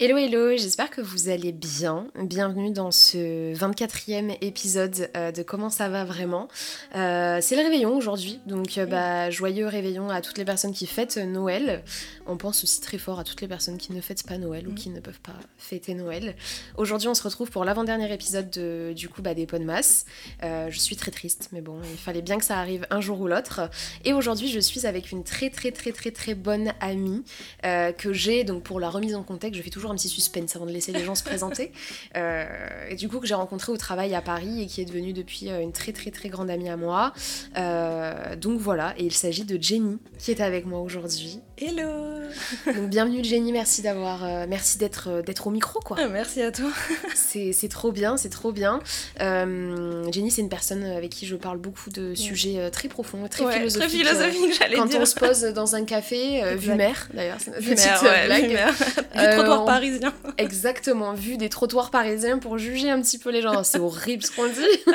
Hello hello, j'espère que vous allez bien. Bienvenue dans ce 24e épisode euh, de Comment ça va vraiment. Euh, c'est le réveillon aujourd'hui, donc euh, bah, joyeux réveillon à toutes les personnes qui fêtent Noël. On pense aussi très fort à toutes les personnes qui ne fêtent pas Noël ou qui ne peuvent pas fêter Noël. Aujourd'hui on se retrouve pour l'avant-dernier épisode de, du coup bah, des Podmas. je suis très triste, mais bon, il fallait bien que ça arrive un jour ou l'autre. Et aujourd'hui je suis avec une très très très très très bonne amie que j'ai, donc pour la remise en contexte, je fais toujours un petit suspense avant de laisser les gens se présenter. Euh, et du coup, que j'ai rencontré au travail à Paris et qui est devenue depuis euh, une très très très grande amie à moi. Euh, donc voilà, et il s'agit de Jenny qui est avec moi aujourd'hui. Hello Donc bienvenue Jenny, merci d'avoir, merci d'être d'être au micro quoi. Ah, merci à toi. c'est trop bien, c'est trop bien. Jenny, c'est une personne avec qui je parle beaucoup de sujets très profonds, très philosophiques. Très philosophique, j'allais dire. Quand on se pose dans un café, vue mer d'ailleurs, c'est une petite blague. trottoir parisien. Exactement, vu des trottoirs parisiens pour juger un petit peu les gens. C'est horrible ce qu'on dit.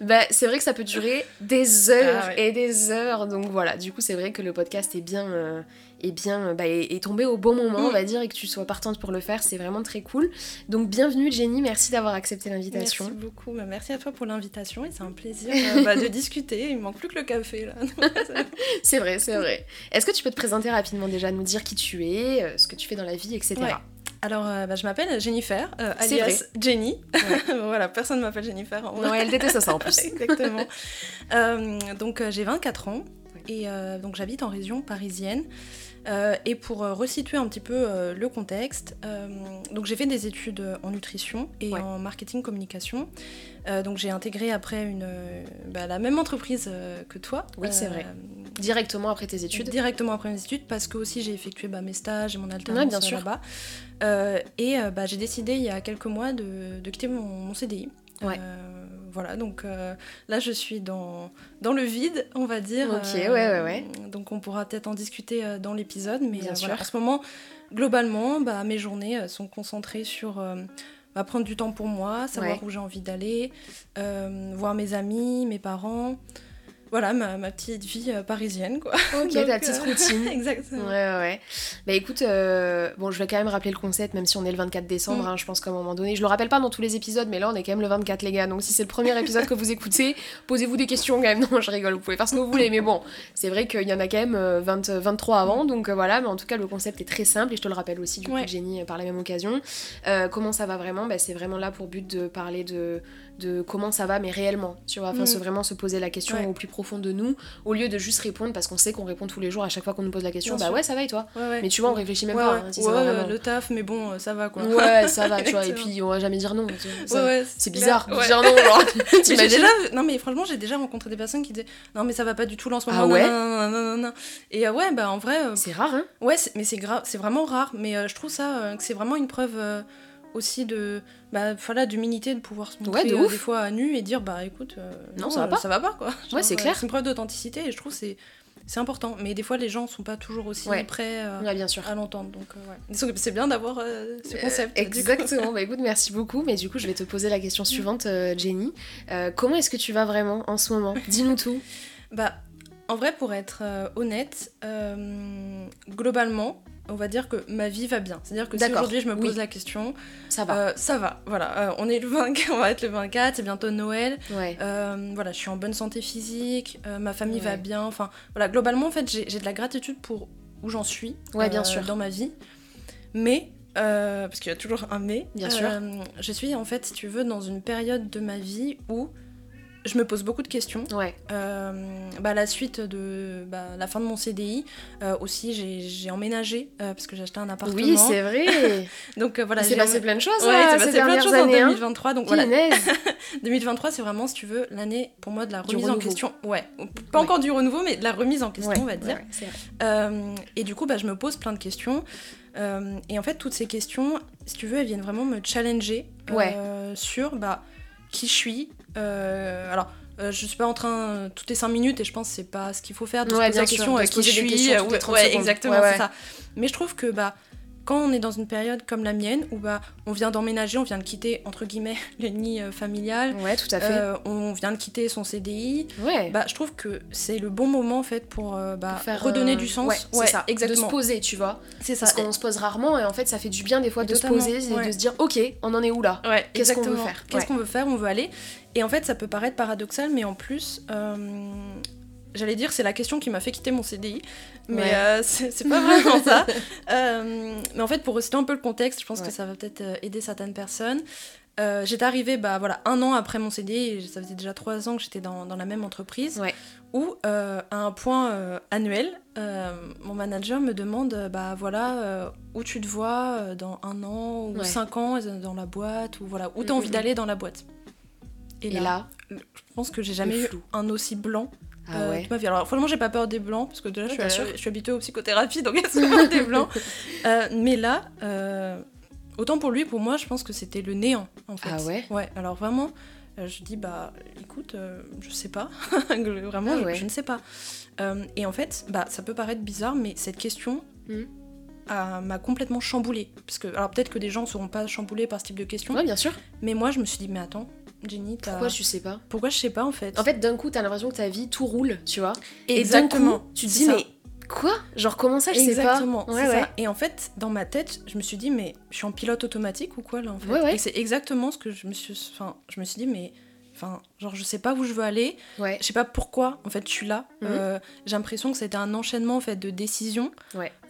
bah, c'est vrai que ça peut durer des heures ah et des heures. Donc voilà, du coup, c'est vrai que le podcast est bien. Euh, est bien bah, est, tombé au bon moment, on mm. va dire, et que tu sois partante pour le faire, c'est vraiment très cool. Donc bienvenue Jenny, merci d'avoir accepté l'invitation. Merci beaucoup, bah, merci à toi pour l'invitation et c'est un plaisir euh, bah, de discuter. Il manque plus que le café là. c'est vrai, c'est vrai. Est-ce que tu peux te présenter rapidement déjà, nous dire qui tu es, euh, ce que tu fais dans la vie, etc. Alors, euh, bah, je m'appelle Jennifer, euh, alias Jenny. voilà, personne ne m'appelle Jennifer. Non, elle déteste ça en plus. Exactement. Euh, donc, j'ai 24 ans et donc j'habite en région parisienne. Et pour resituer un petit peu le contexte, donc j'ai fait des études en nutrition et en marketing communication. donc j'ai intégré après une, bah, la même entreprise que toi. Oui, c'est vrai. Directement après tes études Directement après mes études, parce que aussi j'ai effectué bah, mes stages et mon alternance là-bas. Euh, et euh, bah, j'ai décidé il y a quelques mois de, quitter mon, CDI. Ouais. Euh, voilà, donc là je suis dans, dans le vide, on va dire. Ok, ouais, ouais, ouais. Donc on pourra peut-être en discuter dans l'épisode, mais Bien sûr. en ce moment, globalement, bah, mes journées sont concentrées sur bah, prendre du temps pour moi, savoir où j'ai envie d'aller, voir mes amis, mes parents voilà ma, ma, petite vie euh, parisienne quoi. Ok, ta petite euh, routine. Exactement. Ouais, ouais, ouais. Bah écoute, euh, bon, je vais quand même rappeler le concept, même si on est le 24 décembre, mm. hein, je pense qu'à un moment donné, je le rappelle pas dans tous les épisodes, mais là on est quand même le 24 les gars, donc si c'est le premier épisode que vous écoutez, posez-vous des questions quand même. Non, je rigole, vous pouvez faire ce que vous voulez, mais bon, c'est vrai qu'il y en a quand même 20, 23 avant, donc voilà, mais en tout cas le concept est très simple et je te le rappelle aussi du coup, Jenny par la même occasion. comment ça va vraiment? Bah, C'est vraiment là pour but de parler de de comment ça va, mais réellement, tu vois, enfin, mm. vraiment se poser la question au plus profond de nous, au lieu de juste répondre parce qu'on sait qu'on répond tous les jours à chaque fois qu'on nous pose la question, bah ouais, ça va et toi Mais tu vois, on réfléchit même pas. Hein, ouais, le taf, mais bon, ça va quoi. Ouais, ça va, tu vois, et puis on va jamais dire non. C'est bizarre dire non, genre. déjà, non, mais franchement, j'ai déjà rencontré des personnes qui disaient non, mais ça va pas du tout là en ce moment. Ah ouais Et euh, ouais, bah en vrai. Euh, c'est rare, hein Ouais, mais c'est grave, c'est vraiment rare, mais euh, je trouve ça que c'est vraiment une preuve aussi de bah voilà d'humilité de pouvoir se montrer euh, des fois à nu et dire bah écoute euh, non, ça va euh, pas. ça va pas quoi. Ouais c'est clair. c'est une preuve d'authenticité et je trouve c'est c'est important. Mais des fois les gens sont pas toujours aussi prêts bien sûr. à l'entendre donc ouais. c'est bien d'avoir ce concept exactement. Bah écoute merci beaucoup. Mais du coup je vais te poser la question suivante Jenny. Comment est-ce que tu vas vraiment en ce moment? Dis-nous tout. Bah en vrai pour être honnête globalement on va dire que ma vie va bien. C'est-à-dire que si aujourd'hui je me pose la question, ça va. Euh, ça va, voilà. Euh, on est le 24, on va être le 24, c'est bientôt Noël. Ouais. Euh, voilà, je suis en bonne santé physique, ma famille va bien. Enfin, voilà, globalement, en fait, j'ai de la gratitude pour où j'en suis ouais, bien sûr. dans ma vie. Mais, parce qu'il y a toujours un mais, bien sûr. je suis, en fait, si tu veux, dans une période de ma vie où je me pose beaucoup de questions. Ouais. Euh, bah, la suite de bah, la fin de mon CDI, euh, aussi j'ai emménagé euh, parce que j'ai acheté un appartement. Oui, c'est vrai. donc voilà. C'est passé plein de choses. Ouais, c'est passé plein de choses en 2023. Hein. Donc voilà. 2023, c'est vraiment, si tu veux, l'année pour moi de la remise en question. Ouais. Pas encore du renouveau, mais de la remise en question, on va dire. et du coup, bah, je me pose plein de questions. et en fait, toutes ces questions, si tu veux, elles viennent vraiment me challenger sur bah, qui je suis, euh, alors, euh, je suis pas en train toutes les 5 minutes et je pense que c'est pas ce qu'il faut faire de se poser la question euh, qui je suis. ouais, exactement, c'est ça. Mais je trouve que bah quand on est dans une période comme la mienne, où bah, on vient d'emménager, on vient de quitter, entre guillemets, le nid euh, familial. Ouais, tout à fait. Euh, on vient de quitter son CDI. Ouais. Bah, je trouve que c'est le bon moment, en fait, pour, euh, bah, faire, redonner du sens. Ouais, c'est ça. Exactement. De se poser, tu vois. C'est ça. Parce qu'on se pose rarement, et en fait, ça fait du bien, des fois, de se poser et de se dire, ok, on en est où là? Ouais, Qu'est-ce qu'on veut faire? Qu'est-ce qu'on veut faire? On veut aller. Et en fait, ça peut paraître paradoxal, mais en plus, j'allais dire, c'est la question qui m'a fait quitter mon CDI, mais euh, c'est pas vraiment ça. Euh, mais en fait, pour resituer un peu le contexte, je pense que ça va peut-être euh, aider certaines personnes. j'étais arrivée bah, voilà, un an après mon CDI, ça faisait déjà trois ans que j'étais dans, dans, la même entreprise, où à un point annuel, mon manager me demande bah, voilà, où tu te vois dans un an ou cinq ans dans la boîte, ou voilà, où tu as mm, envie mm, mm. d'aller dans la boîte. Et, là, je pense que j'ai jamais eu un aussi blanc ah euh, ouais. Alors, franchement, j'ai pas peur des blancs, parce que déjà, je, suis, je, suis, habituée aux psychothérapies, donc c'est des blancs. Euh, mais là, euh, autant pour lui, pour moi, je pense que c'était le néant, en fait. Ah ouais Ouais, alors vraiment, je dis, bah, écoute, je sais pas. vraiment, ah je, ne sais pas. et en fait, bah, ça peut paraître bizarre, mais cette question. Hmm. m'a complètement chamboulée. Parce que, alors peut-être que des gens ne seront pas chamboulés par ce type de questions. Ouais, bien sûr. Mais moi, je me suis dit, mais attends, Jenny, Pourquoi je sais pas Pourquoi je sais pas en fait En fait, d'un coup, t'as l'impression que ta vie tout roule, tu vois. Et d'un coup, tu te dis, mais quoi? Genre, comment ça, je sais pas? Exactement, ouais. Et en fait, dans ma tête, je me suis dit, mais je suis en pilote automatique ou quoi là en fait? Ouais, Et c'est exactement ce que je me suis. Enfin, je me suis dit, mais. Enfin, genre, je sais pas où je veux aller. Ouais. Je sais pas pourquoi, en fait, je suis là. Mhm. Euh, j'ai l'impression que c'était un enchaînement, en fait, de décisions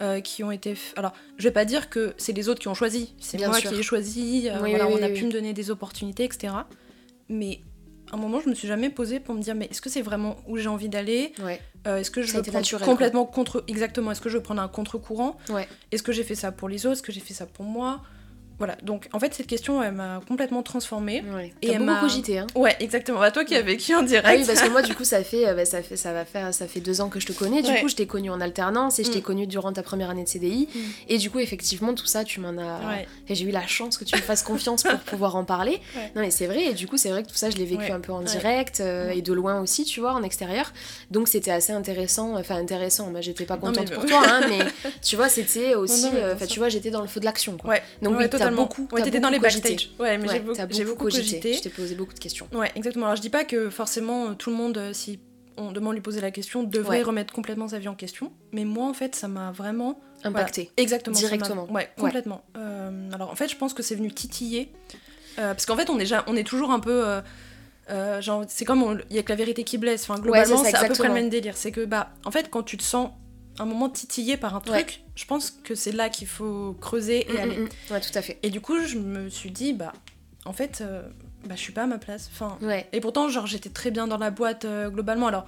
euh, qui ont été... Alors, je vais pas dire que c'est les autres qui ont choisi. C'est moi qui ai choisi. Euh, voilà, on a pu me donner des opportunités, etc. Mais un moment, je me suis jamais posée pour me dire, mais est-ce que c'est vraiment où j'ai envie d'aller? Euh, Est-ce que je veux prendre complètement contre... Exactement, est-ce que je veux prendre un contre-courant? Est-ce que j'ai fait ça pour les autres? Est-ce que j'ai fait ça pour moi? Voilà, donc en fait, cette question, elle m'a complètement transformée. Et elle m'a cogité. Hein. Ouais, exactement. Bah, toi qui as vécu en direct. Ah oui, parce que moi, du coup, ça fait, euh, bah, ça fait, ça va faire, ça fait deux ans que je te connais. Du coup, je t'ai connue en alternance et je t'ai mm. connue durant ta première année de CDI. Mm. Et du coup, effectivement, tout ça, tu m'en as. J'ai eu la chance que tu me fasses confiance pour pouvoir en parler. Non, mais c'est vrai. Et du coup, c'est vrai que tout ça, je l'ai vécu un peu en direct euh, et de loin aussi, tu vois, en extérieur. Donc, c'était assez intéressant. Enfin, intéressant. Moi, j'étais pas contente pour toi, hein, mais tu vois, c'était aussi. Euh, enfin, tu vois, j'étais dans le feu de l'action. Donc, oui, t'as beaucoup les backstage. Ouais, mais j'ai beaucoup, cogité. Je t'ai posé beaucoup de questions. Ouais, exactement. Alors je dis pas que forcément euh, tout le monde, euh, si on demande lui poser la question, devrait remettre complètement sa vie en question. Mais moi, en fait, ça m'a vraiment impacté. exactement. Directement. Ouais, complètement. Euh, alors en fait, je pense que c'est venu titiller. parce qu'en fait, on est, on est toujours un peu. genre, c'est comme il y a que la vérité qui blesse. Enfin, globalement, c'est à peu près le même délire. C'est que, bah, en fait, quand tu te sens un moment titillé par un truc, je pense que c'est là qu'il faut creuser et mm, mm, aller. Mm. Ouais, tout à fait. Et du coup, je me suis dit, bah, en fait, euh, bah, je suis pas à ma place. Enfin, ouais. Et pourtant, genre, j'étais très bien dans la boîte euh, globalement. Alors,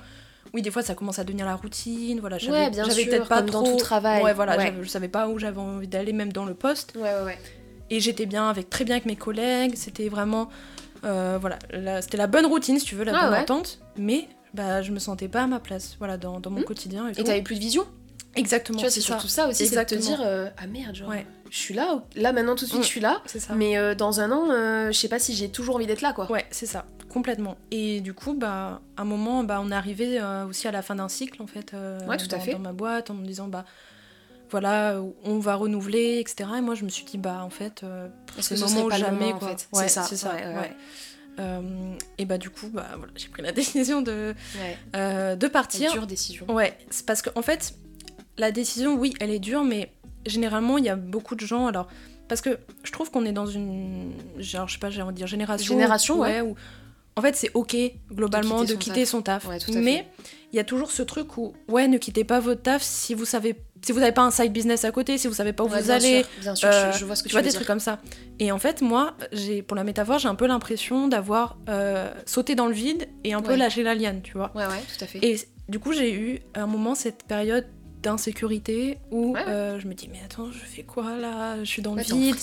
oui, des fois, ça commence à devenir la routine. Voilà, j'avais peut-être pas trop. Dans tout travail. Ouais, voilà, je savais pas où j'avais envie d'aller, même dans le poste. Ouais, ouais, ouais. Et j'étais bien avec très bien avec mes collègues. C'était vraiment, euh, voilà, c'était la bonne routine, si tu veux, la ah bonne entente. Mais bah, je me sentais pas à ma place, voilà, dans, dans mon quotidien. Et t'avais plus de vision? Exactement. Tu vois, c'est surtout ça, aussi, c'est de te dire euh, ah merde, genre, je suis là, là maintenant tout de suite, mm, je suis là. Ça. Mais euh, dans un an, euh, je sais pas si j'ai toujours envie d'être là, quoi. Ouais, c'est ça, complètement. Et du coup, bah, à un moment, bah, on est arrivé aussi à la fin d'un cycle, en fait, ouais, tout dans, à fait. dans ma boîte, en me disant bah voilà, on va renouveler, etc. Et moi, je me suis dit bah en fait, c'est le moment ou jamais, quoi. En fait. c'est ça, c'est ça. et bah du coup bah voilà j'ai pris la décision de de partir. Une dure décision. Ouais, c'est parce que en fait la décision, oui, elle est dure, mais généralement, il y a beaucoup de gens. Alors, parce que je trouve qu'on est dans une. Genre, je sais pas, j'ai envie de dire génération. Génération, ouais. Où, en fait, c'est ok, globalement, de quitter son taf. mais il y a toujours ce truc où, ouais, ne quittez pas votre taf si vous savez. Si vous n'avez pas un side business à côté, si vous savez pas où vous allez, bien sûr, euh, je, vois ce que tu, vois des trucs comme ça. Et en fait, moi, j'ai pour la métaphore, j'ai un peu l'impression d'avoir euh, sauté dans le vide et un peu lâché la liane, tu vois. Ouais, ouais, tout à fait. Et du coup, j'ai eu un moment cette période d'insécurité où euh, je me dis mais attends je fais quoi là? Je suis dans le vide.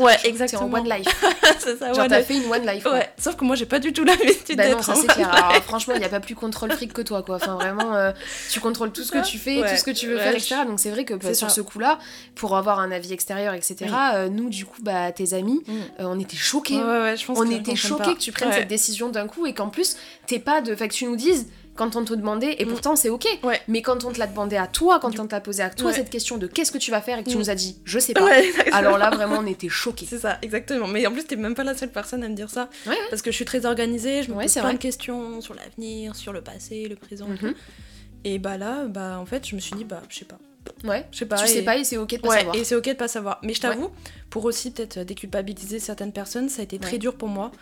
ouais exactement en one life. C'est ça genre t'as fait une one life ouais sauf que moi j'ai pas du tout l'habitude bah non ça c'est clair. Alors, franchement il y a pas plus contrôle fric que toi quoi. Enfin vraiment euh, tu contrôles tout ce que tu fais tout ce que tu veux faire etc donc c'est vrai que bah, sur ce coup là pour avoir un avis extérieur etc euh, nous du coup bah tes amis mm. on était choqués. Je pense on était choqués que tu prennes cette décision d'un coup et qu'en plus t'es pas de fait que tu nous dises quand on te demandait, et Mm. pourtant c'est ok. Ouais. Mais quand on te l'a demandé à toi, quand on te l'a posé à toi Ouais. cette question de qu'est-ce que tu vas faire et que tu Mm. nous as dit je sais pas, Ouais, alors là vraiment on était choqués. C'est ça, exactement. Mais en plus, t'es même pas la seule personne à me dire ça. Parce que je suis très organisée, je me pose plein vrai. de questions sur l'avenir, sur le passé, le présent. et Mhm. tout. Et bah là, bah en fait, je me suis dit, bah je sais pas. Ouais. Je sais pas. tu et- sais pas et c'est ok de pas ouais, savoir. et c'est ok de pas savoir. Mais je t'avoue, pour aussi peut-être déculpabiliser certaines personnes, ça a été très Ouais. dur pour moi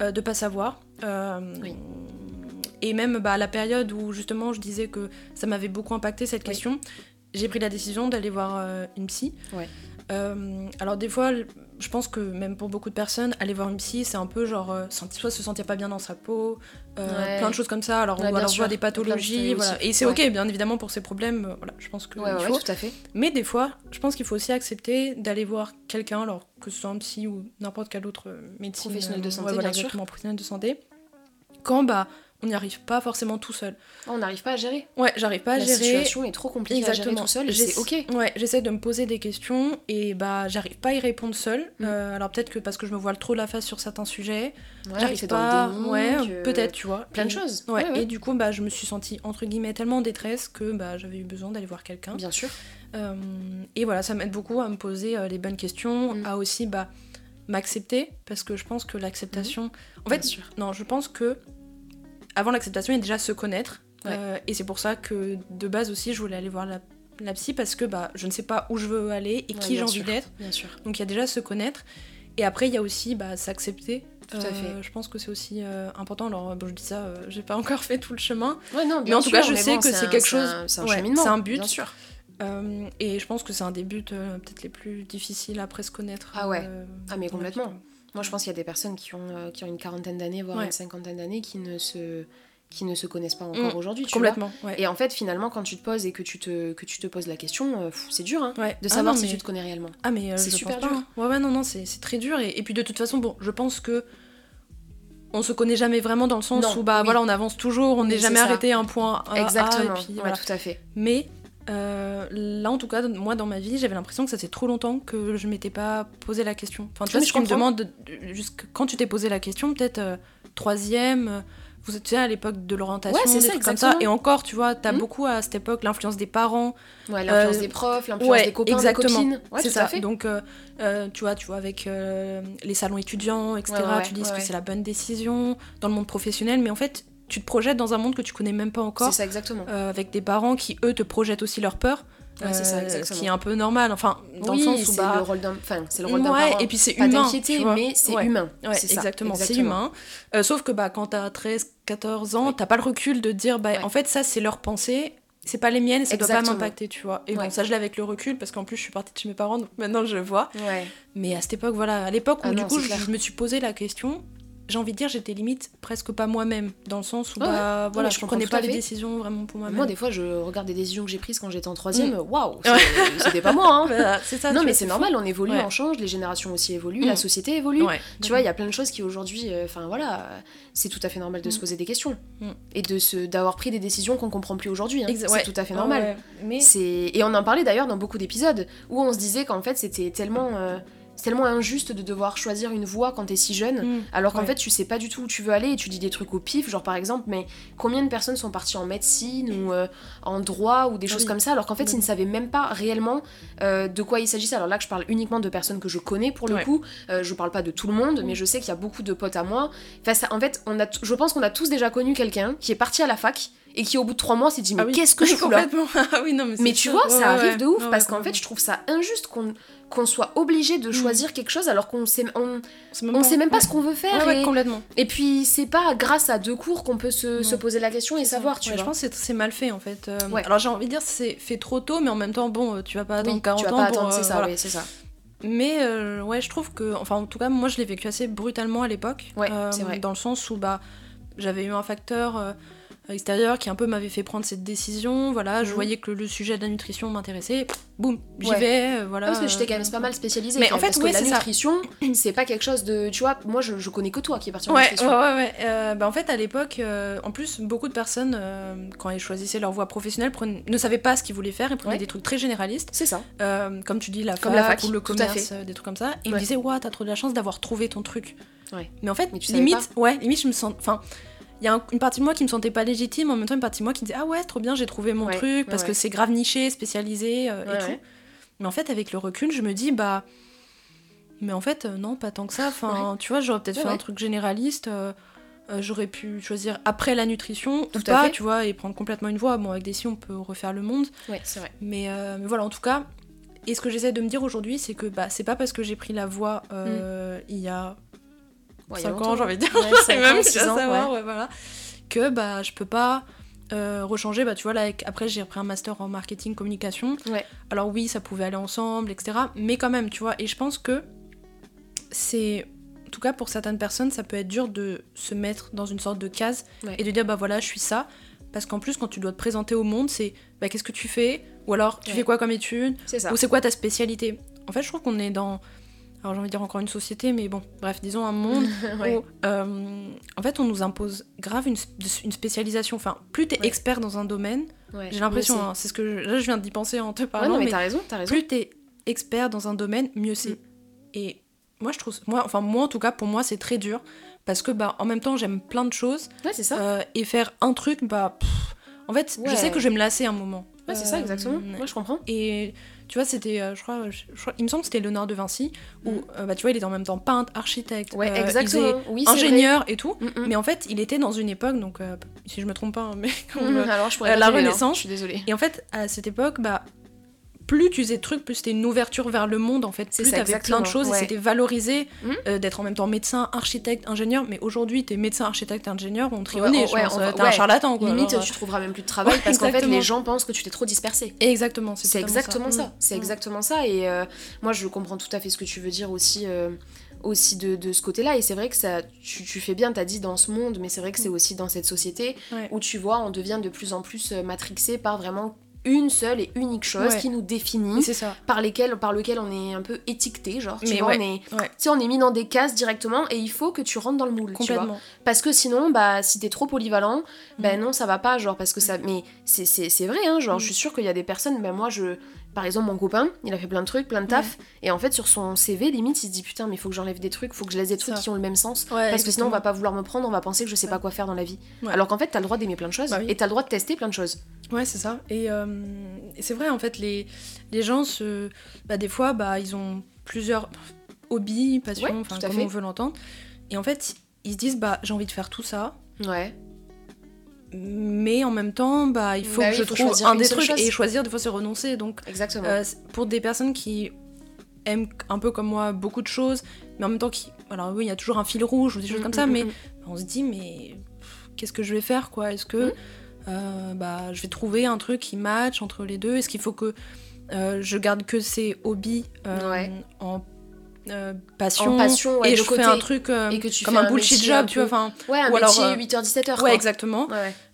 euh, de pas savoir. Euh, Oui. Et même bah, à la période où justement je disais que ça m'avait beaucoup impacté cette Oui. question, j'ai pris la décision d'aller voir euh, une psy. Ouais. Euh, alors des fois, je pense que même pour beaucoup de personnes, aller voir une psy, c'est un peu genre euh, soit se sentir pas bien dans sa peau, euh, Ouais. plein de choses comme ça. Alors Ouais, on alors, voit des pathologies, voilà. Et c'est Ouais. ok, bien évidemment pour ces problèmes, euh, voilà. Je pense que il ouais, faut. tout à fait. Mais des fois, je pense qu'il faut aussi accepter d'aller voir quelqu'un, alors que ce soit un psy ou n'importe quel autre médecine. Professionnel de santé, voilà, bien sûr. professionnel de santé. Quand bah, on n'y arrive pas forcément tout seul. On n'arrive pas à gérer. Ouais, j'arrive pas à La gérer. situation est trop compliquée à gérer Exactement. tout seul et J'essa- c'est ok. Ouais, j'essaie de me poser des questions et bah j'arrive pas à y répondre seule. Mm. Euh, alors peut-être que parce que je me voile trop la face sur certains sujets, Ouais, j'arrive pas. dans le déni, ouais, que- peut-être, tu vois. Plein de choses. Ouais, Ouais, ouais. et du coup, bah, je me suis sentie entre guillemets tellement en détresse que bah, j'avais eu besoin d'aller voir quelqu'un. Bien sûr. Euh, et voilà, ça m'aide beaucoup à me poser euh, les bonnes questions, Mm. à aussi bah, m'accepter, parce que je pense que l'acceptation. En fait, Bien sûr. non, je pense que avant l'acceptation, il y a déjà se connaître. Ouais. Euh, et c'est pour ça que de base aussi, je voulais aller voir la, la psy, parce que bah, je ne sais pas où je veux aller et Ouais, qui j'ai envie d'être. Donc il y a déjà se connaître. Et après, il y a aussi bah, s'accepter. Tout à fait. Je pense que c'est aussi euh, important. Alors, bon, je dis ça, euh, j'ai pas encore fait tout le chemin. Ouais, non, Mais en tout cas, je sais bon, que c'est un- quelque un- chose- C'est un ouais, cheminement. c'est un but. Bien sûr. Euh, et je pense que c'est un des buts euh, peut-être les plus difficiles après se connaître. Ah ouais. euh, Ah, mais complètement. Moi, je pense qu'il y a des personnes qui ont, euh, qui ont une quarantaine d'années, voire Ouais. une cinquantaine d'années, qui ne se qui ne se connaissent pas encore Mm, aujourd'hui, tu vois. Complètement, ouais. Et en fait, finalement, quand tu te poses et que tu te, que tu te poses la question, euh, c'est dur hein, Ouais. de Ah savoir si tu te connais réellement. Ah mais euh, C'est super pense pas, dur. hein. Ouais ouais non non c'est très dur et, et puis de toute façon bon je pense que on se connaît jamais vraiment dans le sens Non, où bah oui. voilà on avance toujours on n'est jamais ça. arrêté à un point A, Exactement. et puis voilà. tout à fait. Mais euh, là en tout cas moi dans ma vie j'avais l'impression que ça faisait trop longtemps que je m'étais pas posé la question. Enfin tu vois si je me comprends. demandes de- de- jusque quand tu t'es posé la question peut-être euh, troisième. euh, vous sais, à l'époque de l'orientation, Ouais, c'est des ça, trucs comme ça. Et encore, tu vois, t'as Mhm. beaucoup à cette époque l'influence des parents, Ouais, l'influence Euh, des profs, l'influence ouais, des copains, exactement. des copines. Ouais, c'est ça. fait. Donc, euh, tu vois, tu vois avec euh, les salons étudiants, etc. Tu dis que c'est la bonne décision dans le monde professionnel, mais en fait, tu te projettes dans un monde que tu connais même pas encore, C'est ça, exactement. euh, avec des parents qui eux te projettent aussi leur peur, Ouais, c'est ça, euh, exactement. ce qui est un peu normal. Enfin, dans oui, le sens où c'est bah, le rôle d'un, enfin, c'est le rôle d'un ouais, parent. et puis c'est pas humain, vois. mais c'est Ouais. humain. Ouais, c'est exactement, c'est humain. Euh, sauf que bah, quand t'as 13, 14 ans, t'as pas le recul de dire, bah, en fait, ça, c'est leur pensée, c'est pas les miennes, ça doit pas Exactement. m'impacter, tu vois. Et Ouais. bon, ça, je l'ai avec le recul, parce qu'en plus, je suis partie de chez mes parents, donc maintenant, je vois. Ouais. Mais à cette époque, voilà, à l'époque où Ah du non, coup je, je me suis posé la question, j'ai envie de dire j'étais limite presque pas moi-même, dans le sens où bah, voilà, je je prenais pas les fait. décisions vraiment pour moi-même. Moi, des fois, je regarde des décisions que j'ai prises quand j'étais en troisième. Mm. Waouh, c'était pas moi. Hein. C'est ça. non, mais c'est normal, on évolue, Ouais. on change, les générations aussi évoluent, Mm. la société évolue. Ouais. Tu vois, il y a plein de choses qui aujourd'hui, euh, enfin voilà, c'est tout à fait normal de Mm. se poser des questions Mm. et de se d'avoir pris des décisions qu'on comprend plus aujourd'hui. hein. C'est tout à fait normal. ouais. Mais C'est et on en parlait d'ailleurs dans beaucoup d'épisodes où on se disait qu'en fait c'était tellement euh, c'est tellement injuste de devoir choisir une voie quand t'es si jeune. Mm. Alors qu'en Ouais. fait, tu sais pas du tout où tu veux aller et tu dis des trucs au pif, genre par exemple, mais combien de personnes sont parties en médecine ou euh, en droit ou des Ah choses oui. comme ça, alors qu'en fait, ils ne savaient même pas réellement euh, de quoi il s'agissait. Alors là, que je parle uniquement de personnes que je connais pour le Ouais. coup, euh, je parle pas de tout le monde, mais Mm. je sais qu'il y a beaucoup de potes à moi. Enfin, ça- en fait, on a t- je pense qu'on a tous déjà connu quelqu'un qui est parti à la fac et qui au bout de trois mois s'est dit mais Ah oui. qu'est-ce que je fous là? Ah oui, non, mais, tu sûr. vois, Ouais, ça arrive ouais. de ouf parce ouais, qu'en fait, je trouve ça injuste qu'on qu'on soit obligé de choisir quelque chose alors qu'on sait, on, C'est même on sait même pas ouais. ce qu'on veut faire. Ouais, et, complètement. et puis, c'est pas grâce à deux cours qu'on peut se, se poser la question et ça. savoir, tu vois. Je pense que c'est- mal fait en fait. Euh. Alors j'ai envie de dire c'est fait trop tôt, mais en même temps, bon, euh, tu vas pas attendre Oui, 40 tu vas ans pas pour, attendre, euh, c'est ça, voilà. oui, c'est ça. Mais euh, ouais, je trouve que, enfin en tout cas, moi je l'ai vécu assez brutalement à l'époque. Ouais, Euh, c'est vrai. Dans le sens où bah, j'avais eu un facteur euh, extérieur qui un peu m'avait fait prendre cette décision. Voilà, je Mhm. voyais que le sujet de la nutrition m'intéressait. Boum, j'y Ouais. vais. euh, voilà. parce que j'étais quand même pas mal spécialisée. Mais en fait, parce que ouais, la c'est ça. nutrition, c'est pas quelque chose de. Tu vois, moi, je, je connais que toi qui est parti en Ouais, ouais, nutrition. ouais. ouais. Euh, bah, en fait, à l'époque, euh, en plus, beaucoup de personnes, euh, quand elles choisissaient leur voie professionnelle, prenaient- ne savaient pas ce qu'ils voulaient faire et prenaient Ouais. des trucs très généralistes. C'est ça. Euh, comme tu dis, la Comme fac, la fac, ou le commerce, euh, des trucs comme ça. Et ils Ouais. me disaient, ouais, t'as trop de la chance d'avoir trouvé ton truc. Ouais. Mais en fait, Mais tu limite, ouais, limite, je me sens. Enfin, il y a une partie de moi qui me sentait pas légitime, en même temps une partie de moi qui disait ah ouais, trop bien, j'ai trouvé mon truc parce que c'est grave niché, spécialisé euh, et tout. Mais en fait, avec le recul, je me dis bah mais en fait non, pas tant que ça. Enfin, tu vois, j'aurais peut-être fait un truc généraliste. Euh, euh, j'aurais pu choisir après la nutrition tout ou pas, tu vois, et prendre complètement une voie. Bon, avec des si, on peut refaire le monde. Ouais, c'est vrai. Mais, mais, voilà, en tout cas, et ce que j'essaie de me dire aujourd'hui, c'est que bah, c'est pas parce que j'ai pris la voie mm. il y a 5 ans, j'ai envie de dire, ouais, même, 6 ans, savoir, ouais. voilà, que bah, je peux pas euh, rechanger. Bah, tu vois, là, après, j'ai repris un master en marketing communication. Alors, oui, ça pouvait aller ensemble, etc. Mais quand même, tu vois, et je pense que c'est. En tout cas, pour certaines personnes, ça peut être dur de se mettre dans une sorte de case et de dire, bah voilà, je suis ça. Parce qu'en plus, quand tu dois te présenter au monde, c'est bah, qu'est-ce que tu fais? Ou alors, tu fais quoi comme étude? Ou c'est quoi ta spécialité? En fait, je trouve qu'on est dans alors j'ai envie de dire encore une société, mais bon, bref, disons un monde où euh, en fait on nous impose grave une, une spécialisation. Enfin, plus t'es expert dans un domaine, j'ai l'impression, hein, c'est ce que je, là je viens d'y penser en te parlant, mais, mais t'as raison, as raison. Plus t'es expert dans un domaine, mieux c'est. Mm. Et moi je trouve, moi, enfin moi en tout cas pour moi c'est très dur parce que bah en même temps j'aime plein de choses. Ouais c'est ça. Euh, et faire un truc bah en fait je sais que je vais me lasser un moment. Ouais c'est ça exactement. Euh, moi je comprends. Et tu vois, c'était, euh, je, crois, il me semble que c'était Léonard de Vinci, où, mm. euh, bah, tu vois, il était en même temps peintre, architecte, ouais, euh, ingénieur et tout. Mm, mm. Mais en fait, il était dans une époque, donc si je me trompe pas, hein, mais Alors, je pourrais la Renaissance. Je suis désolée. Et en fait, à cette époque, bah, plus tu faisais de trucs, plus c'était une ouverture vers le monde en fait. Plus t'avais plein de choses et c'était valorisé hmm euh, d'être en même temps médecin, architecte, ingénieur. Mais aujourd'hui, t'es médecin, architecte, ingénieur, on trie au nez, T'es un charlatan quoi. Limite, tu trouveras même plus de travail parce qu'en fait, les gens pensent que tu t'es trop dispersé. Exactement, c'est exactement ça. C'est exactement ça. Et euh, moi, je comprends tout à fait ce que tu veux dire aussi. Euh, aussi de, de, ce côté-là. Et c'est vrai que ça, tu, tu fais bien, t'as dit dans ce monde, mais c'est vrai que c'est mm. aussi dans cette société où tu vois, on devient de plus en plus matrixé par vraiment une seule et unique chose qui nous définit, ça. par lesquelles, par lequel on est un peu étiqueté, genre, tu vois, on est, on est mis dans des cases directement et il faut que tu rentres dans le moule, tu vois. Parce que sinon, bah, si t'es trop polyvalent, ben non, ça va pas, genre, parce que ça, mais c'est vrai, hein, genre, mm. je suis sûre qu'il y a des personnes, ben moi, je, par exemple, mon copain, il a fait plein de trucs, plein de taf, et en fait, sur son CV, limite, il se dit putain, mais il faut que j'enlève des trucs, faut que je laisse des trucs qui ont le même sens, parce que sinon, on va pas vouloir me prendre, on va penser que je sais pas quoi faire dans la vie. Alors qu'en fait, t'as le droit d'aimer plein de choses, bah et t'as le droit de tester plein de choses. Ouais, c'est ça. Et, euh, c'est vrai, en fait, les, les gens, se... bah, des fois, bah, ils ont plusieurs hobbies, passions, enfin, comme on veut l'entendre, et en fait, ils se disent, bah, j'ai envie de faire tout ça. Ouais mais en même temps bah il faut bah que je trouve un des trucs. Et choisir des fois c'est renoncer. Donc exactement. euh, pour des personnes qui aiment un peu comme moi beaucoup de choses mais en même temps qui alors oui il y a toujours un fil rouge ou des choses mm, comme ça mm, mais mm, on se dit mais qu'est-ce que je vais faire quoi? Est-ce que euh, bah je vais trouver un truc qui match entre les deux? Est-ce qu'il faut que euh, je garde que ces hobbies en euh, passion, passion et je fais un truc euh, comme un, bullshit job, tu vois. Enfin, ouais, un ou métier 8h-17h. Euh, ouais, exactement.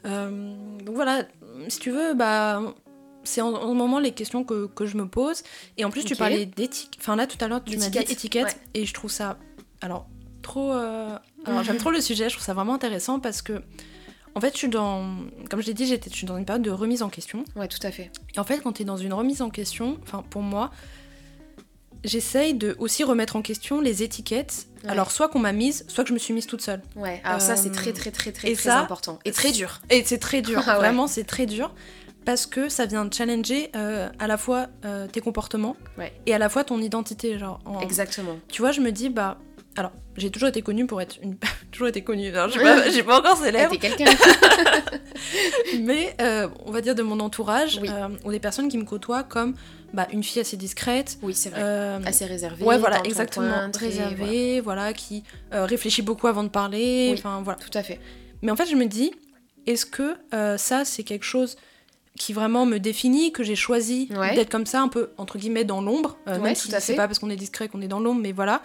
donc voilà, si tu veux, bah, c'est en, ce moment les questions que, que, je me pose. Et en plus, tu parlais d'éthique. Enfin, là, tout à l'heure, tu m'as dit étiquette. Et je trouve ça. Alors, trop. Alors, j'aime trop le sujet, je trouve ça vraiment intéressant parce que. En fait, je suis dans. Comme je l'ai dit, je suis dans une période de remise en question. Ouais, tout à fait. Et en fait, quand tu es dans une remise en question, enfin, pour moi, j'essaye de aussi remettre en question les étiquettes. Alors, soit qu'on m'a mise, soit que je me suis mise toute seule. Ouais, alors ça, c'est très, très, très, très, très important. Et très dur. Et c'est très dur. Ah Vraiment, c'est très dur. Parce que ça vient challenger euh, à la fois euh, tes comportements et à la fois ton identité. Genre, Exactement. Tu vois, je me dis, bah. Alors, j'ai toujours été connue pour être une. toujours été connue. J'ai pas, pas encore célèbre. T'es quelqu'un. Mais euh, on va dire de mon entourage ou des personnes qui me côtoient comme bah, une fille assez discrète. Oui, c'est vrai. Euh, assez réservée. Ouais, voilà, exactement. réservée, voilà. qui euh, réfléchit beaucoup avant de parler. Enfin, voilà. Tout à fait. Mais en fait, je me dis, est-ce que euh, ça, c'est quelque chose qui vraiment me définit, que j'ai choisi d'être comme ça, un peu, entre guillemets, dans l'ombre. même si c'est pas parce qu'on est discret qu'on est dans l'ombre, mais voilà.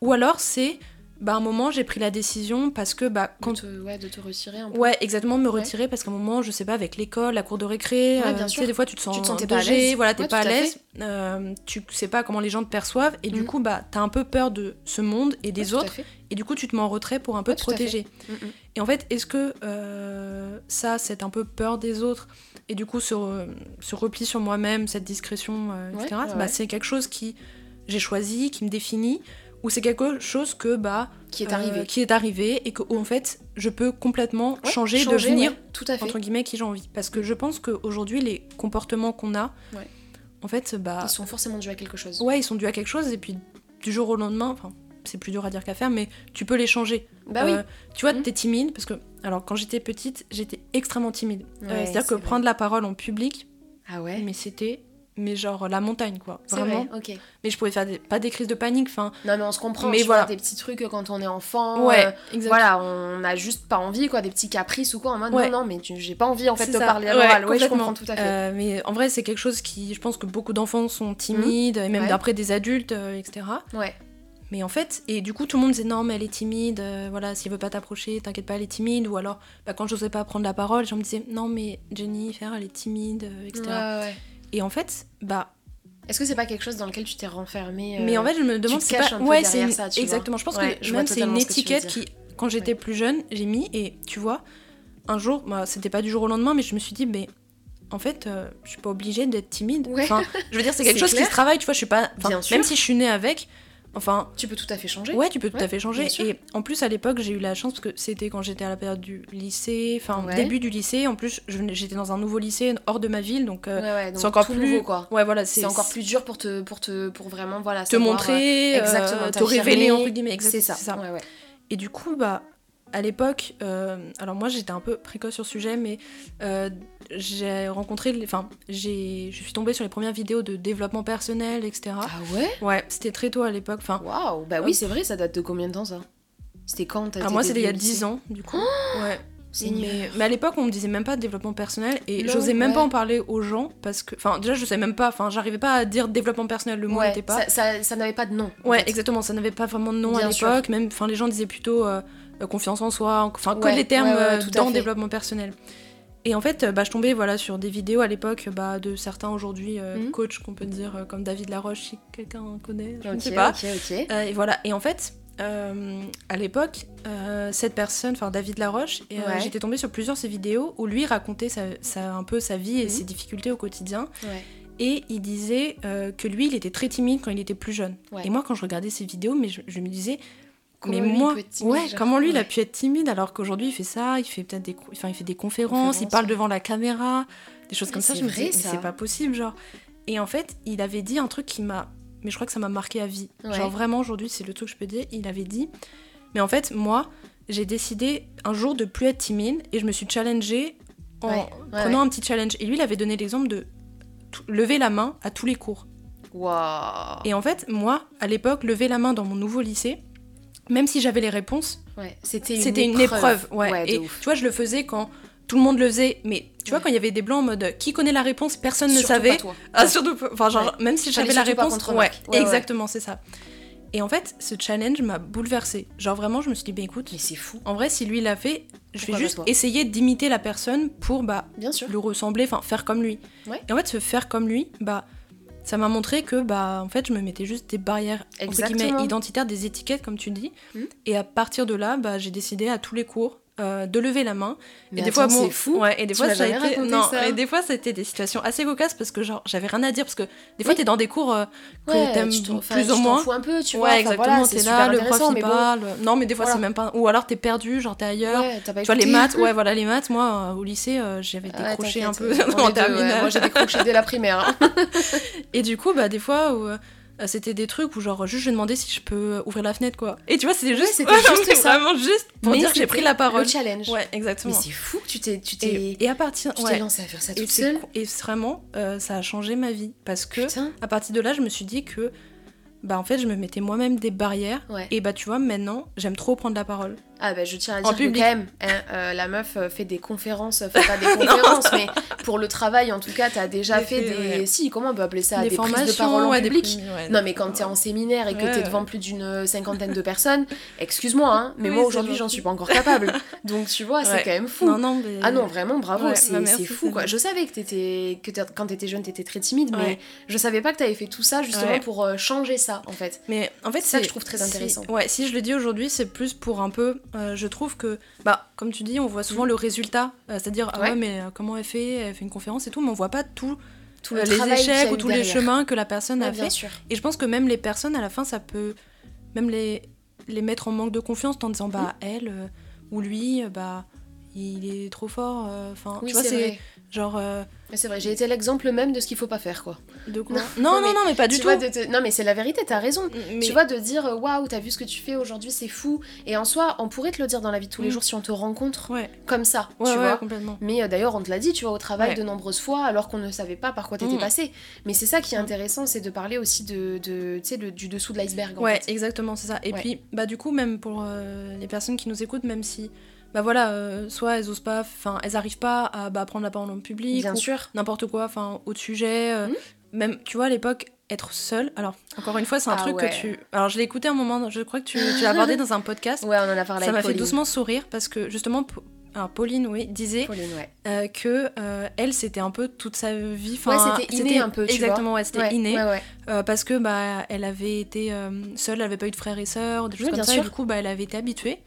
Ou alors, c'est bah, à un moment, j'ai pris la décision parce que, bah, quand. De te, ouais, de te retirer un peu. Ouais, exactement, de me retirer parce qu'à un moment, je sais pas, avec l'école, la cour de récré, euh, tu sais, des fois, tu te sens. Tu te sentais pas à l'aise. Voilà, t'es pas à l'aise. Euh, tu sais pas comment les gens te perçoivent. Et du mm. coup, bah, t'as un peu peur de ce monde et des autres. Et du coup, tu te mets en retrait pour un peu te protéger. Mm, mm. Et en fait, est-ce que euh, ça, cette un peu peur des autres, et du coup, ce, ce repli sur moi-même, cette discrétion, etc., bah, c'est quelque chose qui j'ai choisi, qui me définit ou c'est quelque chose que bah qui est arrivé, qui est arrivé et que en fait je peux complètement changer, devenir tout à fait. entre guillemets qui j'ai envie. Parce que je pense qu'aujourd'hui les comportements qu'on a, en fait bah ils sont forcément dus à quelque chose. Ouais, ils sont dus à quelque chose et puis du jour au lendemain, enfin c'est plus dur à dire qu'à faire, mais tu peux les changer. Bah oui. Tu vois, mmh. t'es timide parce que alors quand j'étais petite, j'étais extrêmement timide. C'est-à-dire que prendre la parole en public, ah ouais, mais c'était mais genre la montagne quoi. Vraiment. vrai, ok. Mais je pouvais faire pas des crises de panique enfin. Non mais on se comprend mais voilà. des petits trucs quand on est enfant ouais euh, voilà on a juste pas envie quoi des petits caprices ou quoi en mode non non mais j'ai pas envie en fait de parler à l'oral. Ouais, je comprends tout à fait. Euh, mais en vrai c'est quelque chose qui je pense que beaucoup d'enfants sont timides et même d'après des adultes euh, etc ouais. Mais en fait, et du coup, tout le monde disait non, mais elle est timide, voilà, s'il veut pas t'approcher, t'inquiète pas, elle est timide. Ou alors, bah, quand j'osais pas prendre la parole, gens me disaient non, mais Jennifer, elle est timide, etc. ouais. Et en fait, bah, est-ce que c'est pas quelque chose dans lequel tu t'es renfermé Mais en fait, je me demande si pas. ouais, c'est ça, exactement. Je pense que même c'est une étiquette qui, quand j'étais plus jeune, j'ai mis et tu vois, un jour, bah, c'était pas du jour au lendemain, mais je me suis dit, mais en fait, euh, je suis pas obligée d'être timide. Enfin, je veux dire, c'est quelque chose qui se travaille, tu vois. Je suis pas. Même si je suis née avec, Enfin, tu peux tout à fait changer. Ouais, tu peux tout à fait changer. Et en plus, à l'époque, j'ai eu la chance parce que c'était quand j'étais à la période du lycée, enfin début du lycée. En plus, j'étais dans un nouveau lycée hors de ma ville, donc, euh, c'est encore plus nouveau, quoi. Ouais, voilà, c'est encore plus dur pour te, pour te, pour vraiment voilà. Te montrer, euh, exactement, te révéler entre guillemets. C'est ça. ça. Et du coup, bah, à l'époque, euh, alors moi j'étais un peu précoce sur le sujet, mais euh, j'ai rencontré, enfin, je suis tombée sur les premières vidéos de développement personnel, etc. Ah ouais? Ouais, c'était très tôt à l'époque. Waouh, bah oui, c'est vrai, ça date de combien de temps ça? C'était quand ah, Moi c'était il y a 10 ans, du coup. ouais. Mais, mais, à l'époque, on me disait même pas développement personnel et j'osais même pas en parler aux gens parce que, enfin, déjà, je sais même pas, enfin, j'arrivais pas à dire développement personnel, le mot n'était pas. Ça, ça, n'avait pas de nom. Ouais, exactement, ça n'avait pas vraiment de nom à l'époque, même, enfin, les gens disaient plutôt euh, confiance en soi, enfin, que les termes euh, dans développement personnel. Et en fait, bah, je tombais voilà, sur des vidéos à l'époque bah, de certains aujourd'hui mhm. coachs qu'on peut dire comme David Laroche, si quelqu'un connaît, je ne sais pas. et voilà. Et en fait, euh, à l'époque, euh, cette personne, enfin David Laroche, et, euh, j'étais tombée sur plusieurs de ses vidéos où lui racontait sa, un peu sa vie et mhm. ses difficultés au quotidien. Et il disait que lui, il était très timide quand il était plus jeune. Et moi, quand je regardais ses vidéos, mais je, me disais, mais moi, ouais, comment lui, il a pu être timide alors qu'aujourd'hui, il fait ça, il fait peut-être des, enfin, il fait des conférences, il parle devant la caméra, des choses comme ça. Je me disais, c'est pas possible, genre. Et en fait, il avait dit un truc qui m'a mais je crois que ça m'a marqué à vie. Genre vraiment aujourd'hui, c'est le truc que je peux dire. Il avait dit, mais en fait, moi, j'ai décidé un jour de plus être timide et je me suis challengée en prenant un petit challenge. Et lui, il avait donné l'exemple de lever la main à tous les cours. Et en fait, moi, à l'époque, lever la main dans mon nouveau lycée, même si j'avais les réponses, c'était une, une, épreuve. Ouais. et tu vois, je le faisais quand tout le monde le faisait, mais tu vois, quand il y avait des blancs en mode qui connaît la réponse, personne ne savait. Ah, surtout, enfin, genre, même si j'avais la réponse. Ouais, exactement, c'est ça. Et en fait, ce challenge m'a bouleversée. Genre vraiment, je me suis dit, bah écoute, mais c'est fou. En vrai, si lui l'a fait, je vais juste essayer d'imiter la personne pour bah Bien sûr. le ressembler, enfin faire comme lui. Et en fait, se faire comme lui, bah ça m'a montré que bah en fait, je me mettais juste des barrières identitaires, des étiquettes comme tu dis. Hmm. Et à partir de là, bah j'ai décidé à tous les cours euh, de lever la main. et des fois, c'est fou. Ouais, et des fois, ça a été... non, et des fois, c'était des situations assez cocasses parce que genre, j'avais rien à dire parce que des fois, tu t'es dans des cours euh, que ouais, t'aimes plus ou moins. Tu un peu, tu vois. Ouais, exactement. t'es là, le prof il parle. Non, mais des fois, c'est même pas. Ou alors, t'es perdu, genre t'es ailleurs. tu vois les maths. Ouais, voilà les maths. Moi, euh, au lycée, j'avais décroché un peu en terminale. Moi, j'ai décroché dès la primaire. Et du coup, bah des fois c'était des trucs où genre juste je demandais si je peux ouvrir la fenêtre quoi. Et tu vois, c'était juste, c'était juste ça. vraiment juste pour dire que j'ai pris la parole. Le challenge. Ouais, exactement. Mais c'est fou que tu t'es tu t'es et, à partir tu t'es lancé à faire ça toute seule. Et vraiment euh, ça a changé ma vie parce que à partir de là, je me suis dit que bah en fait, je me mettais moi-même des barrières et bah tu vois, maintenant, j'aime trop prendre la parole. Ah bah je tiens à dire que quand même, hein, euh, la meuf euh, fait des conférences, fait pas des conférences, mais pour le travail en tout cas, t'as déjà fait, des... Si, comment on peut appeler ça Des, prises de parole en public. Non mais quand t'es en séminaire et que t'es devant plus d'une cinquantaine de personnes, excuse-moi, hein, mais moi aujourd'hui j'en suis pas encore capable. Donc tu vois, c'est quand même fou. Non, non, mais... Ah non, vraiment, bravo, c'est fou quoi. Je savais que, étais, que quand t'étais jeune, t'étais très timide, mais je savais pas que t'avais fait tout ça justement pour euh, changer ça en fait. Mais en fait, c'est ça que je trouve très intéressant. Ouais, si je le dis aujourd'hui, c'est plus pour un peu, je trouve que bah, comme tu dis, on voit souvent mm. le résultat, euh, c'est-à-dire, ah ouais, mais euh, comment elle fait? Elle fait une conférence et tout, mais on voit pas tout, euh, les échecs ou tous les chemins que la personne a fait. Et je pense que même les personnes, à la fin, ça peut même les, les mettre en manque de confiance en disant bah elle ou lui bah il est trop fort enfin oui, tu vois c'est genre c'est vrai, j'ai été l'exemple même de ce qu'il faut pas faire, quoi. De quoi non, non, non, mais, pas du tout. Non, mais c'est la vérité, t'as raison. Tu vois, de dire euh, waouh, t'as vu ce que tu fais aujourd'hui, c'est fou. Et en soi, on pourrait te le dire dans la vie de tous les mm. jours si on te rencontre comme ça, tu vois. Complètement. Mais euh, d'ailleurs, on te l'a dit, tu vois, au travail de nombreuses fois, alors qu'on ne savait pas par quoi t'étais mm. passé. Mais c'est ça qui est mm. intéressant, c'est de parler aussi de, de du dessous de l'iceberg. Ouais, exactement, c'est ça. Et puis, bah, du coup, même pour euh, les personnes qui nous écoutent, même si bah voilà, euh, soit elles osent pas, enfin elles arrivent pas à bah, prendre la parole en public, bien sûr, n'importe quoi, enfin autre sujet, euh, mmh. même tu vois à l'époque être seule. Alors encore une fois c'est un ah truc que tu, alors je l'ai écouté un moment, je crois que tu, tu l'as abordé dans un podcast. Ouais, on en a parlé. Ça m'a fait doucement sourire parce que justement. Alors Pauline, oui, disait euh, que elle c'était un peu toute sa vie. Ouais, c'était inné un peu. Tu exactement, ouais, c'était inné. Ouais, parce que bah elle avait été seule, elle avait pas eu de frères et sœurs, des choses comme ça. Et du coup bah elle avait été habituée.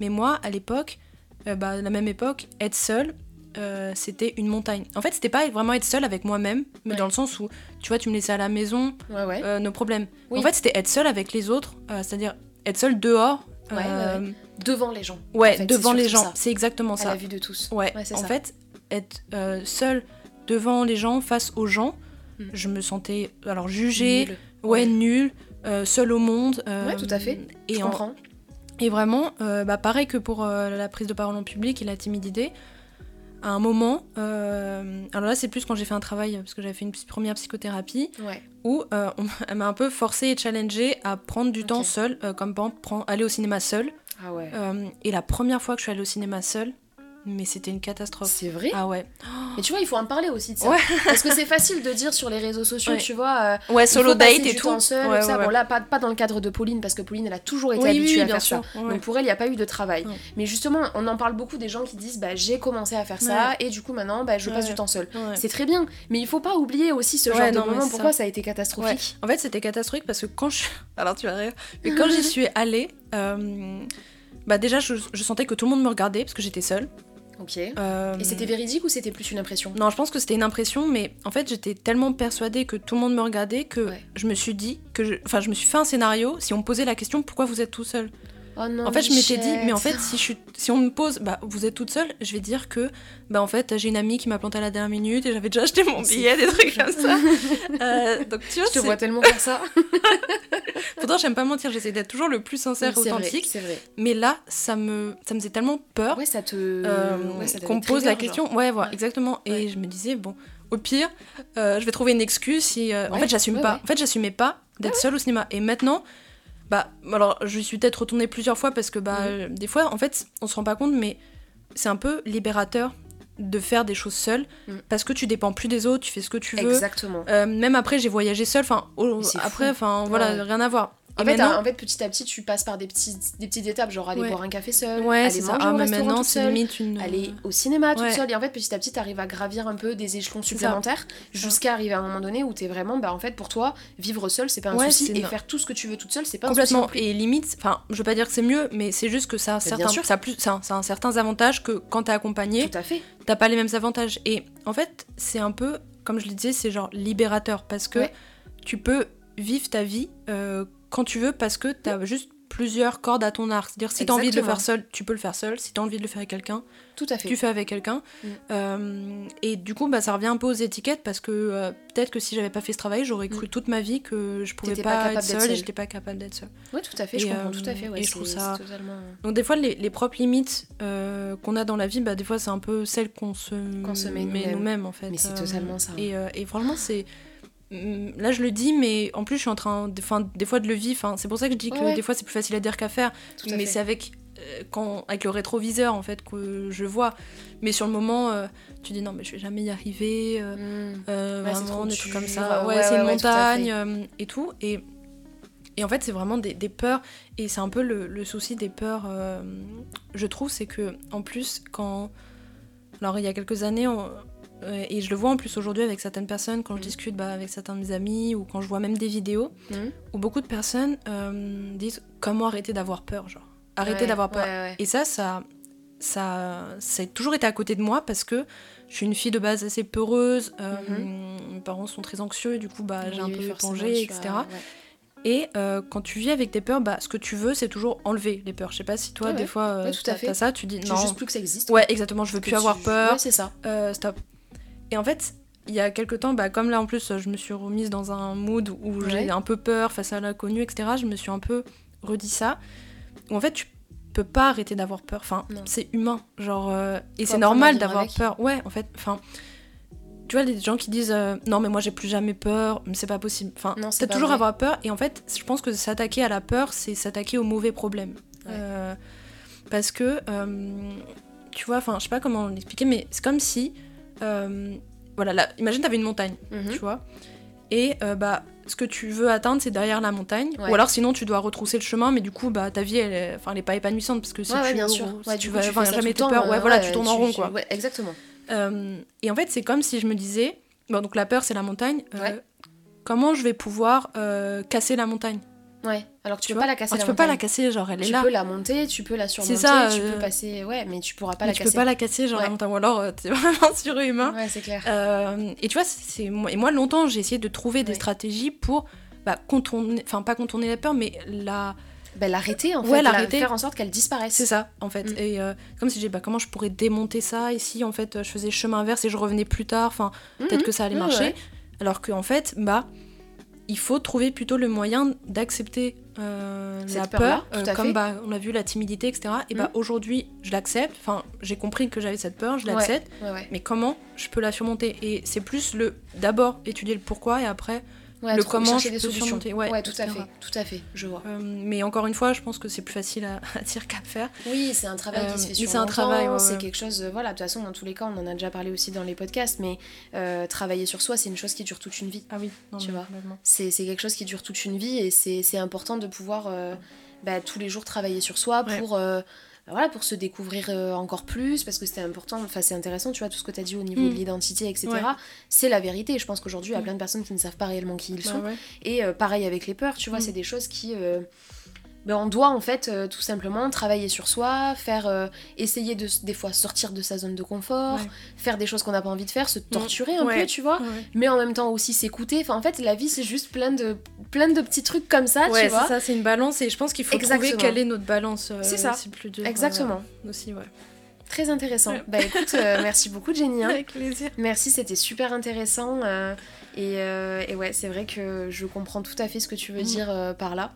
Mais moi à l'époque, euh, bah, à la même époque, être seule, euh, c'était une montagne. En fait, c'était pas vraiment être seule avec moi-même, mais dans le sens où, tu vois, tu me laissais à la maison, euh, nos problèmes. En fait, c'était être seule avec les autres, c'est-à-dire être seule dehors. Devant les gens. Ouais, devant les gens. C'est exactement ça. À la vue de tous. Ouais, en fait, être seule devant les gens, face aux gens, hmm. je me sentais alors jugée, ouais, nulle, seule au monde. ouais, tout à fait. Et je comprends. Et vraiment, euh, bah, pareil que pour euh, la prise de parole en public et la timidité, à un moment, euh, alors là c'est plus quand j'ai fait un travail, parce que j'avais fait une première psychothérapie, où on, elle m'a un peu forcé et challengée à prendre du temps seul, comme par exemple aller au cinéma seul. Ah ouais. et la première fois que je suis allée au cinéma seule, mais c'était une catastrophe. C'est vrai Ah ouais. Mais tu vois, il faut en parler aussi de ça. Parce que c'est facile de dire sur les réseaux sociaux, tu vois. Euh, ouais, solo date et tout. Seul, Bon, là, pas, pas, dans le cadre de Pauline, parce que Pauline, elle a toujours été habituée à faire ça. Donc pour elle, il n'y a pas eu de travail. Mais justement, on en parle beaucoup des gens qui disent bah, j'ai commencé à faire ça et du coup, maintenant, bah, je passe du temps seul. C'est très bien. Mais il faut pas oublier aussi ce genre de moment. Pourquoi ça. a été catastrophique En fait, c'était catastrophique parce que quand je. Alors tu vas rire. Mais quand j'y suis allée. Euh, bah déjà, je, je sentais que tout le monde me regardait parce que j'étais seule. Ok. Euh, Et c'était véridique ou c'était plus une impression? Non, je pense que c'était une impression, mais en fait, j'étais tellement persuadée que tout le monde me regardait que je me suis dit que, je... enfin, je me suis fait un scénario. Si on me posait la question, pourquoi vous êtes tout seul? Oh non, en fait, je m'étais dit, mais en fait, si, je si on me pose, bah, vous êtes toute seule, je vais dire que, bah, en fait, j'ai une amie qui m'a planté à la dernière minute et j'avais déjà acheté mon billet, des trucs comme ça. euh, donc, tu vois, je te vois tellement faire ça. Pourtant, j'aime pas mentir, j'essaie d'être toujours le plus sincère, authentique. C'est vrai. Mais là, ça me, ça me faisait tellement peur. Ouais, ça te. Euh, qu'on me pose la question. Ouais, voilà, exactement. Et je me disais, bon, au pire, euh, je vais trouver une excuse si. En fait, j'assume pas. En fait, j'assumais pas d'être seule au cinéma. Et maintenant, bah, alors, je suis peut-être retournée plusieurs fois parce que, bah, mhm. des fois, en fait, on se rend pas compte, mais c'est un peu libérateur de faire des choses seule mhm. parce que tu dépends plus des autres, tu fais ce que tu veux. Exactement. même après, j'ai voyagé seule, enfin, après, enfin, voilà, rien à voir. En fait, en fait, petit à petit, tu passes par des, petits, des petites étapes, genre aller boire un café seul, aller manger ah, au restaurant toute seule, une... aller au cinéma toute seule. Et en fait, petit à petit, tu arrives à gravir un peu des échelons supplémentaires jusqu'à arriver à un moment donné où tu es vraiment, bah en fait, pour toi, vivre seul, c'est pas un souci. Et faire tout ce que tu veux toute seule, c'est pas Complètement. un souci. Et limite, enfin, je veux pas dire que c'est mieux, mais c'est juste que ça a, certains, ça, plus, ça, ça a certains avantages que quand t'es accompagné, tout t'as pas les mêmes avantages. Et en fait, c'est un peu, comme je le disais, c'est genre libérateur parce que tu peux vivre ta vie. Euh, quand tu veux parce que tu as juste plusieurs cordes à ton arc. C'est-à-dire, si tu as envie de le faire seul, tu peux le faire seul. Si tu as envie de le faire avec quelqu'un, tout à fait. tu fais avec quelqu'un. Mm. Euh, et du coup, bah, ça revient un peu aux étiquettes parce que euh, peut-être que si j'avais pas fait ce travail, j'aurais cru mm. toute ma vie que je pouvais pas, être seule et j'étais pas capable d'être seule. Oui, tout à fait, je comprends tout à fait. et je trouve ça. Donc, des fois, les, propres limites euh, qu'on a dans la vie, bah, des fois, c'est un peu celles qu'on se... se met, nous-mêmes, en fait. Mais c'est totalement ça. Et, et franchement, c'est là je le dis mais en plus je suis en train des fois de le vivre. C'est pour ça que je dis que des fois c'est plus facile à dire qu'à faire. Mais c'est avec euh, quand avec le rétroviseur en fait que je vois. Mais sur le moment euh, tu dis non mais je vais jamais y arriver euh, mm. vraiment des trucs comme ça. Ouais, c'est une montagne et tout. Et et en fait c'est vraiment des, des, peurs. Et c'est un peu le, le, souci des peurs je trouve c'est que en plus quand alors il y a quelques années on, et je le vois en plus aujourd'hui avec certaines personnes quand je mm. discute bah, avec certains de mes amis ou quand je vois même des vidéos mm. où beaucoup de personnes euh, disent comment arrêter d'avoir peur, genre arrêter d'avoir peur. Et ça, ça, ça, ça a toujours été à côté de moi parce que je suis une fille de base assez peureuse, euh, mm-hmm. mes parents sont très anxieux et du coup bah, j'ai un peu épongé, etc. Et euh, quand tu vis avec tes peurs, bah, ce que tu veux, c'est toujours enlever les peurs. Je sais pas si toi, des fois, euh, tout à fait. as ça, tu dis non. juste plus que ça existe. Ouais, exactement, je veux plus avoir peur. Ouais, c'est ça. Euh, stop. Et en fait, il y a quelques temps, bah, comme là en plus, je me suis remise dans un mood où j'ai un peu peur face à l'inconnu, etc. Je me suis un peu redit ça. Où en fait, tu peux pas arrêter d'avoir peur. Enfin, c'est humain. Genre, et c'est normal d'avoir peur. Ouais, en fait, enfin tu vois, les gens qui disent euh, non, mais moi j'ai plus jamais peur, mais c'est pas possible. Enfin, t'as toujours avoir peur, et en fait, je pense que s'attaquer à la peur, c'est s'attaquer au mauvais problème. Euh, parce que, euh, tu vois, enfin, je sais pas comment l'expliquer, mais c'est comme si, voilà, là, imagine t'avais une montagne, mhm. tu vois, et bah, ce que tu veux atteindre, c'est derrière la montagne, ou alors sinon tu dois retrousser le chemin, mais du coup, bah, ta vie, elle est, elle est pas épanouissante, parce que si tu, bien sûr. Si tu vas jamais te peur, ouais, voilà, tu tournes en rond, quoi. exactement. Euh, et en fait, c'est comme si je me disais, bon, donc la peur, c'est la montagne. Euh, comment je vais pouvoir euh, casser la montagne? Ouais, alors tu, peux pas la casser. tu peux pas la casser, genre elle est tu là. Tu peux la monter, tu peux la surmonter, ça, tu peux passer. Ouais, mais tu pourras pas la tu casser. Tu peux pas la casser, genre la montagne, ou alors t'es vraiment surhumain. Ouais, c'est clair. et tu vois, c'est et moi longtemps j'ai essayé de trouver des stratégies pour bah, contourner, enfin pas contourner la peur, mais la bah, l'arrêter en fait, la, faire en sorte qu'elle disparaisse. C'est ça en fait. Mm. Et euh, comme si j'ai bah comment je pourrais démonter ça ici en fait je faisais chemin inverse et je revenais plus tard, enfin peut-être mm-hmm. que ça allait marcher. Alors qu'en fait bah il faut trouver plutôt le moyen d'accepter euh, la peur, euh, comme bah, on a vu la timidité, etc. Et bah mm. aujourd'hui, je l'accepte. Enfin, j'ai compris que j'avais cette peur, je l'accepte. mais comment je peux la surmonter? Et c'est plus le d'abord étudier le pourquoi et après le comment je des solutions. Ouais, tout à fait, tout à fait, je vois. Euh, mais encore une fois, je pense que c'est plus facile à, dire qu'à faire. Oui, c'est un travail qui se fait sur C'est un travail, c'est quelque chose. voilà, de toute façon, dans tous les cas, on en a déjà parlé aussi dans les podcasts, mais euh, travailler sur soi, c'est une chose qui dure toute une vie. Ah oui, tu vois. C'est quelque chose qui dure toute une vie et c'est important de pouvoir euh, bah, tous les jours travailler sur soi pour voilà, pour se découvrir euh, encore plus, parce que c'était important, enfin c'est intéressant, tu vois, tout ce que tu as dit au niveau de mm. l'identité, etc. C'est la vérité. Je pense qu'aujourd'hui, il y a mm. plein de personnes qui ne savent pas réellement qui ils sont. Et euh, pareil avec les peurs, tu vois, mm. c'est des choses qui euh, ben, on doit en fait euh, tout simplement travailler sur soi, faire euh, essayer de des fois sortir de sa zone de confort, faire des choses qu'on n'a pas envie de faire, se mm. torturer un peu, tu vois, mais en même temps aussi s'écouter. Enfin en fait la vie c'est juste plein de plein de petits trucs comme ça, tu vois. ça, c'est une balance et je pense qu'il faut trouver quelle est notre balance. Euh, c'est ça. Plus dur, Exactement. aussi ouais. Très intéressant. Bah écoute, merci beaucoup Jenny. Hein. Avec plaisir. Merci, c'était super intéressant. Et, et, ouais, c'est vrai que je comprends tout à fait ce que tu veux mm. dire par là.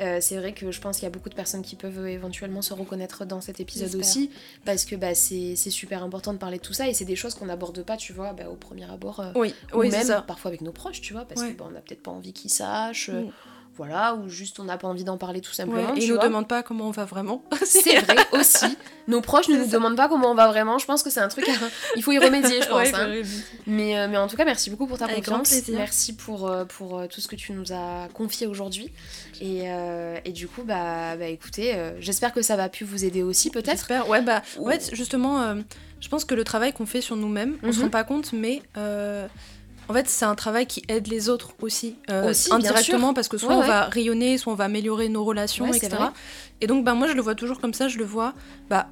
Euh, c'est vrai que je pense qu'il y a beaucoup de personnes qui peuvent éventuellement se reconnaître dans cet épisode aussi, parce que bah, c'est super important de parler de tout ça et c'est des choses qu'on n'aborde pas, tu vois, bah, au premier abord. Euh, oui, ou oui, même parfois avec nos proches, tu vois, parce qu'on bah, n'a peut-être pas envie qu'ils sachent. Mm voilà, ou juste on n'a pas envie d'en parler tout simplement. et ils nous demandent pas comment on va vraiment. c'est vrai aussi. Nos proches ne nous demandent pas comment on va vraiment. Je pense que c'est un truc, il faut y remédier, je pense. Hein. mais, euh, mais en tout cas, merci beaucoup pour ta confiance. Merci pour, euh, pour euh, tout ce que tu nous as confié aujourd'hui. Et, et, du coup, bah, bah écoutez, j'espère que ça va pu vous aider aussi, peut-être. J'espère, ouais, bah, fait, justement, je pense que le travail qu'on fait sur nous-mêmes, on se mhm. rend pas compte, mais en fait, c'est un travail qui aide les autres aussi, euh, indirectement, parce que soit on va rayonner, soit on va améliorer nos relations, etc. Et donc, bah, moi, je le vois toujours comme ça, je le vois. Bah,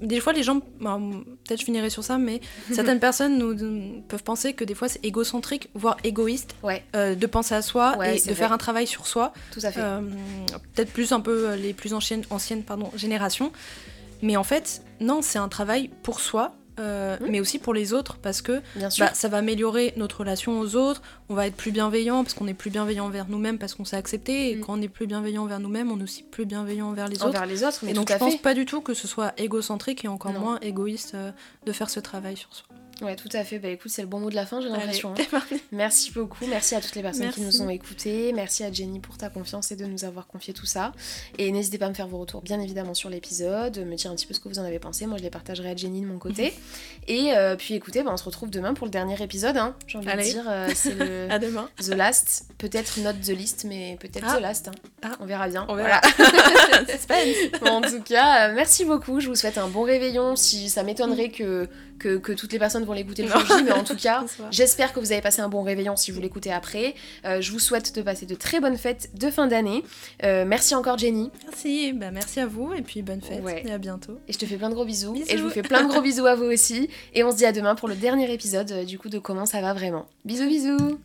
des fois, les gens, bah, peut-être je finirai sur ça, mais certaines personnes nous, peuvent penser que des fois c'est égocentrique, voire égoïste, euh, de penser à soi et de faire un travail sur soi. Tout à fait. Euh, peut-être plus un peu les plus anciennes, anciennes pardon, générations. Mais en fait, non, c'est un travail pour soi, euh, mmh. mais aussi pour les autres parce que bah, ça va améliorer notre relation aux autres, on va être plus bienveillant parce qu'on est plus bienveillant envers nous-mêmes parce qu'on s'est accepté et mmh. quand on est plus bienveillant envers nous-mêmes, on est aussi plus bienveillant envers les autres. les autres, mais et donc je pense pas du tout que ce soit égocentrique et encore moins égoïste euh, de faire ce travail sur soi. Ouais, tout à fait. Bah écoute, c'est le bon mot de la fin, j'ai l'impression. Hein. Merci beaucoup. Merci à toutes les personnes qui nous ont écoutés. Merci à Jenny pour ta confiance et de nous avoir confié tout ça. Et n'hésitez pas à me faire vos retours, bien évidemment, sur l'épisode, me dire un petit peu ce que vous en avez pensé. Moi, je les partagerai à Jenny de mon côté. et euh, puis écoutez, bah, on se retrouve demain pour le dernier épisode. Hein. J'ai envie de dire, euh, c'est le à demain. The Last. Peut-être not The List, mais peut-être ah. The Last. Hein. Ah. On verra bien. On verra. en tout cas, euh, merci beaucoup. Je vous souhaite un bon réveillon. Si ça m'étonnerait que que, toutes les personnes vont l'écouter le jour mais en tout cas, j'espère que vous avez passé un bon réveillon si vous l'écoutez après. Euh, je vous souhaite de passer de très bonnes fêtes de fin d'année. Euh, merci encore Jenny. Merci, bah, merci à vous et puis bonne fête et à bientôt. Et je te fais plein de gros bisous, et je vous fais plein de gros bisous à vous aussi et on se dit à demain pour le dernier épisode euh, du coup de comment ça va vraiment. Bisous bisous